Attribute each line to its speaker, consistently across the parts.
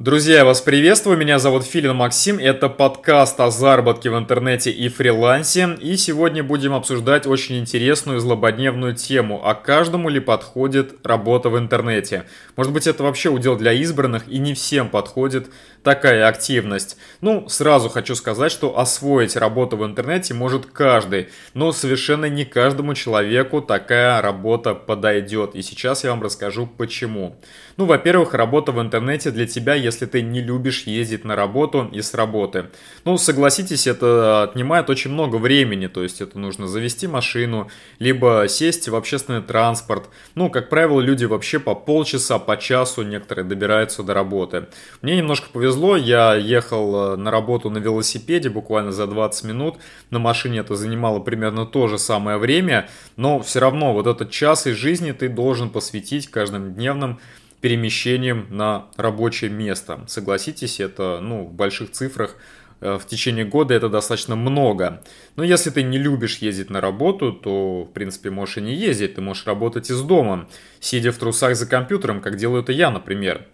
Speaker 1: Друзья, я вас приветствую, меня зовут Филин Максим, это подкаст о заработке в интернете и фрилансе, и сегодня будем обсуждать очень интересную злободневную тему, а каждому ли подходит работа в интернете. Может быть это вообще удел для избранных и не всем подходит такая активность. Ну, сразу хочу сказать, что освоить работу в интернете может каждый, но совершенно не каждому человеку такая работа подойдет, и сейчас я вам расскажу почему. Ну, во-первых, работа в интернете для тебя, если ты не любишь ездить на работу и с работы. Ну, согласитесь, это отнимает очень много времени, то есть это нужно завести машину, либо сесть в общественный транспорт. Ну, как правило, люди вообще по полчаса, по часу некоторые добираются до работы. Мне немножко повезло, я ехал э, на работу на велосипеде буквально за 20 минут, на машине это занимало примерно то же самое время, но все равно вот этот час из жизни ты должен посвятить каждым дневным перемещением на рабочее место. Согласитесь, это ну, в больших цифрах э, в течение года это достаточно много. Но если ты не любишь ездить на работу, то, в принципе, можешь и не ездить. Ты можешь работать из дома, сидя в трусах за компьютером, как делаю это я, например.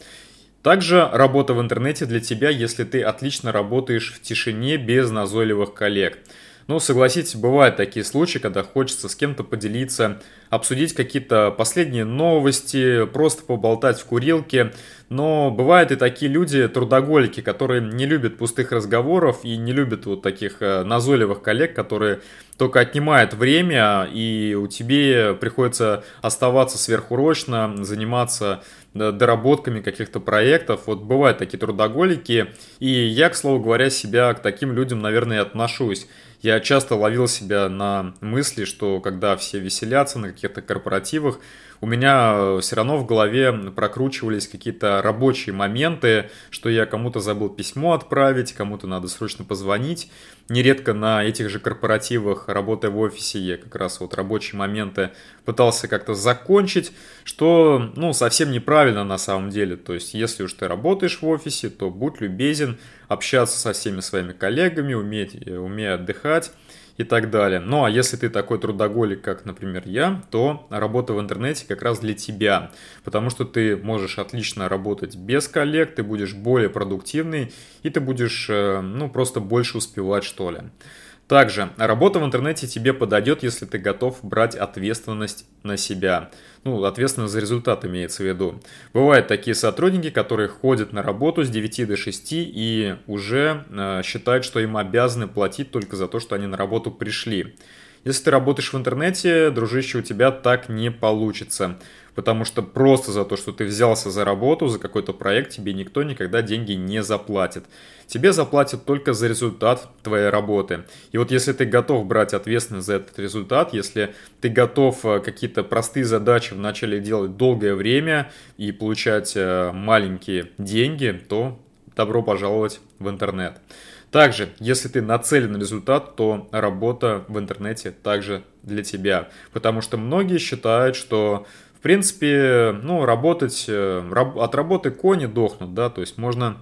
Speaker 1: Также работа в интернете для тебя, если ты отлично работаешь в тишине без назойливых коллег. Ну, согласитесь, бывают такие случаи, когда хочется с кем-то поделиться, обсудить какие-то последние новости, просто поболтать в курилке. Но бывают и такие люди, трудоголики, которые не любят пустых разговоров и не любят вот таких э, назойливых коллег, которые только отнимают время, и у тебя приходится оставаться сверхурочно, заниматься доработками каких-то проектов. Вот бывают такие трудоголики, и я, к слову говоря, себя к таким людям, наверное, отношусь. Я часто ловил себя на мысли, что когда все веселятся на каких-то корпоративах, у меня э, все равно в голове прокручивались какие-то рабочие моменты, что я кому-то забыл письмо отправить, кому-то надо срочно позвонить. Нередко на этих же корпоративах, работая в офисе, я как раз вот рабочие моменты пытался как-то закончить, что, ну, совсем неправильно на самом деле. То есть, если уж ты работаешь в офисе, то будь любезен, общаться со всеми своими коллегами, уметь, э, умей отдыхать и так далее. Ну а если ты такой трудоголик, как, например, я, то работа в интернете как раз для тебя, потому что ты можешь отлично работать без коллег, ты будешь более продуктивный и ты будешь, э, ну, просто больше успевать, что ли. Также работа в интернете тебе подойдет, если ты готов брать ответственность на себя. Ну, ответственность за результат имеется в виду. Бывают такие сотрудники, которые ходят на работу с 9 до 6 и уже э, считают, что им обязаны платить только за то, что они на работу пришли. Если ты работаешь в интернете, дружище, у тебя так не получится потому что просто за то, что ты взялся за работу, за какой-то проект, тебе никто никогда деньги не заплатит. Тебе заплатят только за результат твоей работы. И вот если ты готов брать ответственность за этот результат, если ты готов э, какие-то простые задачи вначале делать долгое время и получать э, маленькие деньги, то добро пожаловать в интернет. Также, если ты нацелен на результат, то работа в интернете также для тебя. Потому что многие считают, что в принципе, ну, работать, э, от работы кони дохнут, да, то есть можно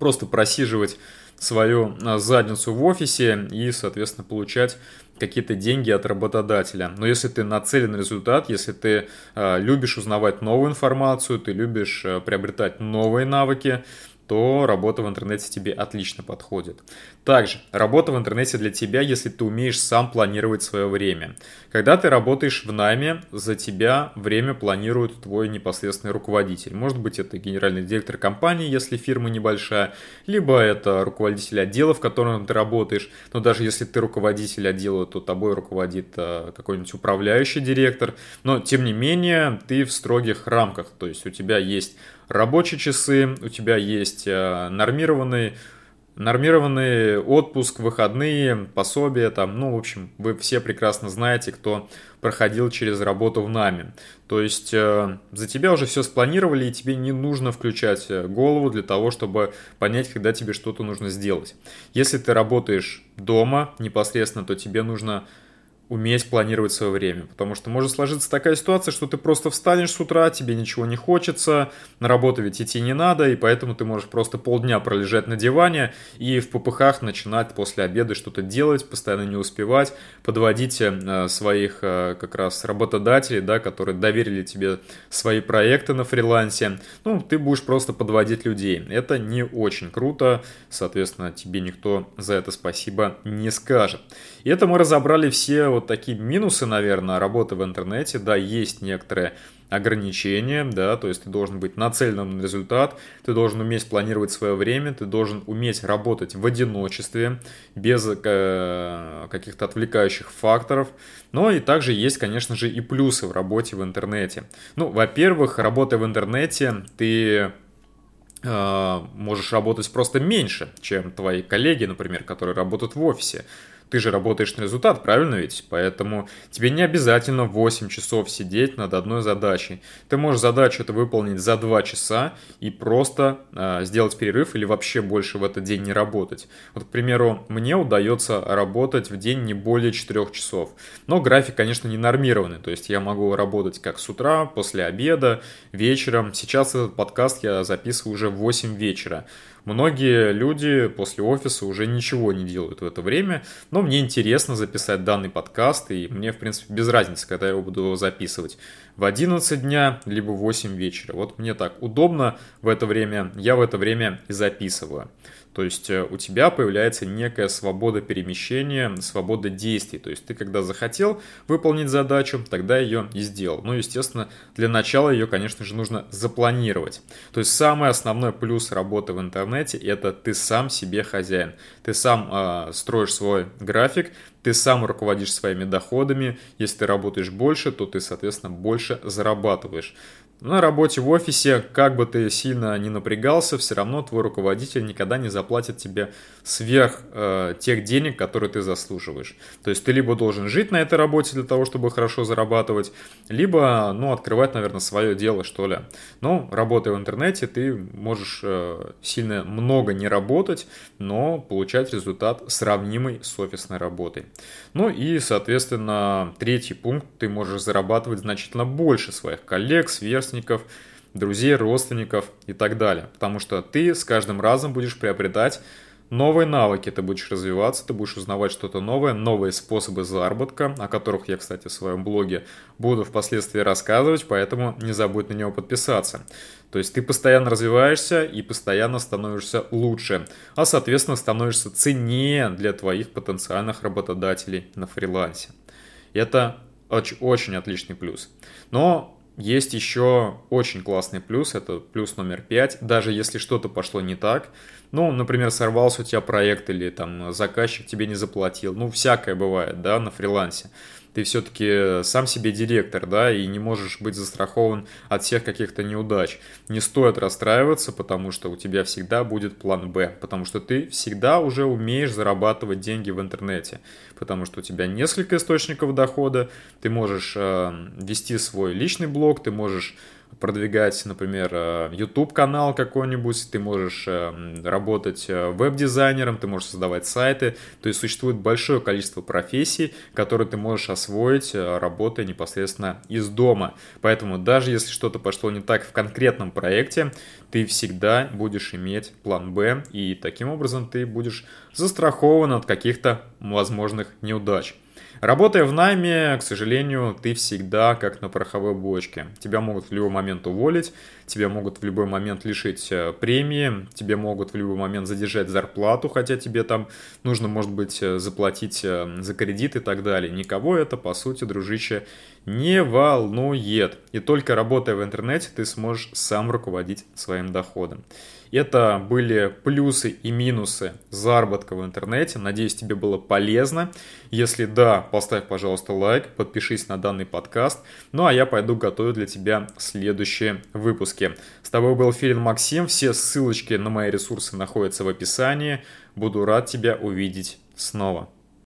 Speaker 1: просто просиживать свою э, задницу в офисе и, соответственно, получать какие-то деньги от работодателя. Но если ты нацелен на результат, если ты э, любишь узнавать новую информацию, ты любишь э, приобретать новые навыки, то работа в интернете тебе отлично подходит. Также, работа в интернете для тебя, если ты умеешь сам планировать свое время. Когда ты работаешь в найме, за тебя время планирует твой непосредственный руководитель. Может быть, это генеральный директор компании, если фирма небольшая, либо это руководитель отдела, в котором ты работаешь. Но даже если ты руководитель отдела, то тобой руководит э, какой-нибудь управляющий директор. Но, тем не менее, ты в строгих рамках. То есть у тебя есть рабочие часы, у тебя есть э, нормированный Нормированный отпуск, выходные, пособия, там, ну, в общем, вы все прекрасно знаете, кто проходил через работу в нами. То есть э, за тебя уже все спланировали, и тебе не нужно включать э, голову для того, чтобы понять, когда тебе что-то нужно сделать. Если ты работаешь дома непосредственно, то тебе нужно уметь планировать свое время. Потому что может сложиться такая ситуация, что ты просто встанешь с утра, тебе ничего не хочется, на работу ведь идти не надо, и поэтому ты можешь просто полдня пролежать на диване и в попыхах начинать после обеда что-то делать, постоянно не успевать, подводить э, своих э, как раз работодателей, да, которые доверили тебе свои проекты на фрилансе. Ну, ты будешь просто подводить людей. Это не очень круто, соответственно, тебе никто за это спасибо не скажет. И это мы разобрали все вот такие минусы, наверное, работы в интернете. Да, есть некоторые ограничения, да, то есть ты должен быть нацеленным на результат, ты должен уметь планировать свое время, ты должен уметь работать в одиночестве, без э, каких-то отвлекающих факторов. Но и также есть, конечно же, и плюсы в работе в интернете. Ну, во-первых, работая в интернете, ты э, можешь работать просто меньше, чем твои коллеги, например, которые работают в офисе ты же работаешь на результат, правильно ведь? Поэтому тебе не обязательно 8 часов сидеть над одной задачей. Ты можешь задачу это выполнить за 2 часа и просто э, сделать перерыв или вообще больше в этот день не работать. Вот, к примеру, мне удается работать в день не более 4 часов. Но график, конечно, не нормированный. То есть я могу работать как с утра, после обеда, вечером. Сейчас этот подкаст я записываю уже в 8 вечера. Многие люди после офиса уже ничего не делают в это время, но мне интересно записать данный подкаст, и мне, в принципе, без разницы, когда я его буду записывать. В 11 дня, либо в 8 вечера. Вот мне так удобно в это время, я в это время и записываю. То есть э, у тебя появляется некая свобода перемещения, свобода действий. То есть ты когда захотел выполнить задачу, тогда ее и сделал. Ну, естественно, для начала ее, конечно же, нужно запланировать. То есть самый основной плюс работы в интернете – это ты сам себе хозяин. Ты сам э, строишь свой график, ты сам руководишь своими доходами. Если ты работаешь больше, то ты, соответственно, больше зарабатываешь. На работе в офисе, как бы ты сильно не напрягался, все равно твой руководитель никогда не заплатит тебе сверх э, тех денег, которые ты заслуживаешь. То есть ты либо должен жить на этой работе для того, чтобы хорошо зарабатывать, либо, ну, открывать, наверное, свое дело, что ли. Но работая в интернете, ты можешь э, сильно много не работать, но получать результат сравнимый с офисной работой. Ну и, соответственно, третий пункт, ты можешь зарабатывать значительно больше своих коллег, сверстников, друзей, родственников и так далее. Потому что ты с каждым разом будешь приобретать новые навыки, ты будешь развиваться, ты будешь узнавать что-то новое, новые способы заработка, о которых я, кстати, в своем блоге буду впоследствии рассказывать, поэтому не забудь на него подписаться. То есть ты постоянно развиваешься и постоянно становишься лучше, а соответственно становишься ценнее для твоих потенциальных работодателей на фрилансе. Это очень, очень отличный плюс. Но есть еще очень классный плюс, это плюс номер пять. Даже если что-то пошло не так, ну, например, сорвался у тебя проект или там заказчик тебе не заплатил. Ну, всякое бывает, да, на фрилансе. Ты все-таки сам себе директор, да, и не можешь быть застрахован от всех каких-то неудач. Не стоит расстраиваться, потому что у тебя всегда будет план Б, потому что ты всегда уже умеешь зарабатывать деньги в интернете, потому что у тебя несколько источников дохода, ты можешь э, вести свой личный блог, ты можешь продвигать, например, YouTube-канал э, какой-нибудь, ты можешь э, работать э, веб-дизайнером, ты можешь создавать сайты, то есть существует большое количество профессий, которые ты можешь освоить, работая непосредственно из дома. Поэтому даже если что-то пошло не так в конкретном проекте, ты всегда будешь иметь план Б, и таким образом ты будешь застрахован от каких-то возможных неудач. Работая в найме, к сожалению, ты всегда как на пороховой бочке. Тебя могут в любой момент уволить, тебя могут в любой момент лишить э, премии, тебе могут в любой момент задержать зарплату, хотя тебе там нужно, может быть, э, заплатить э, за кредит и так далее. Никого это, по сути, дружище, не волнует. И только работая в интернете, ты сможешь сам руководить своим доходом. Это были плюсы и минусы заработка в интернете. Надеюсь, тебе было полезно. Если да, поставь, пожалуйста, лайк, подпишись на данный подкаст. Ну а я пойду готовить для тебя следующие выпуски. С тобой был Филин Максим. Все ссылочки на мои ресурсы находятся в описании. Буду рад тебя увидеть снова.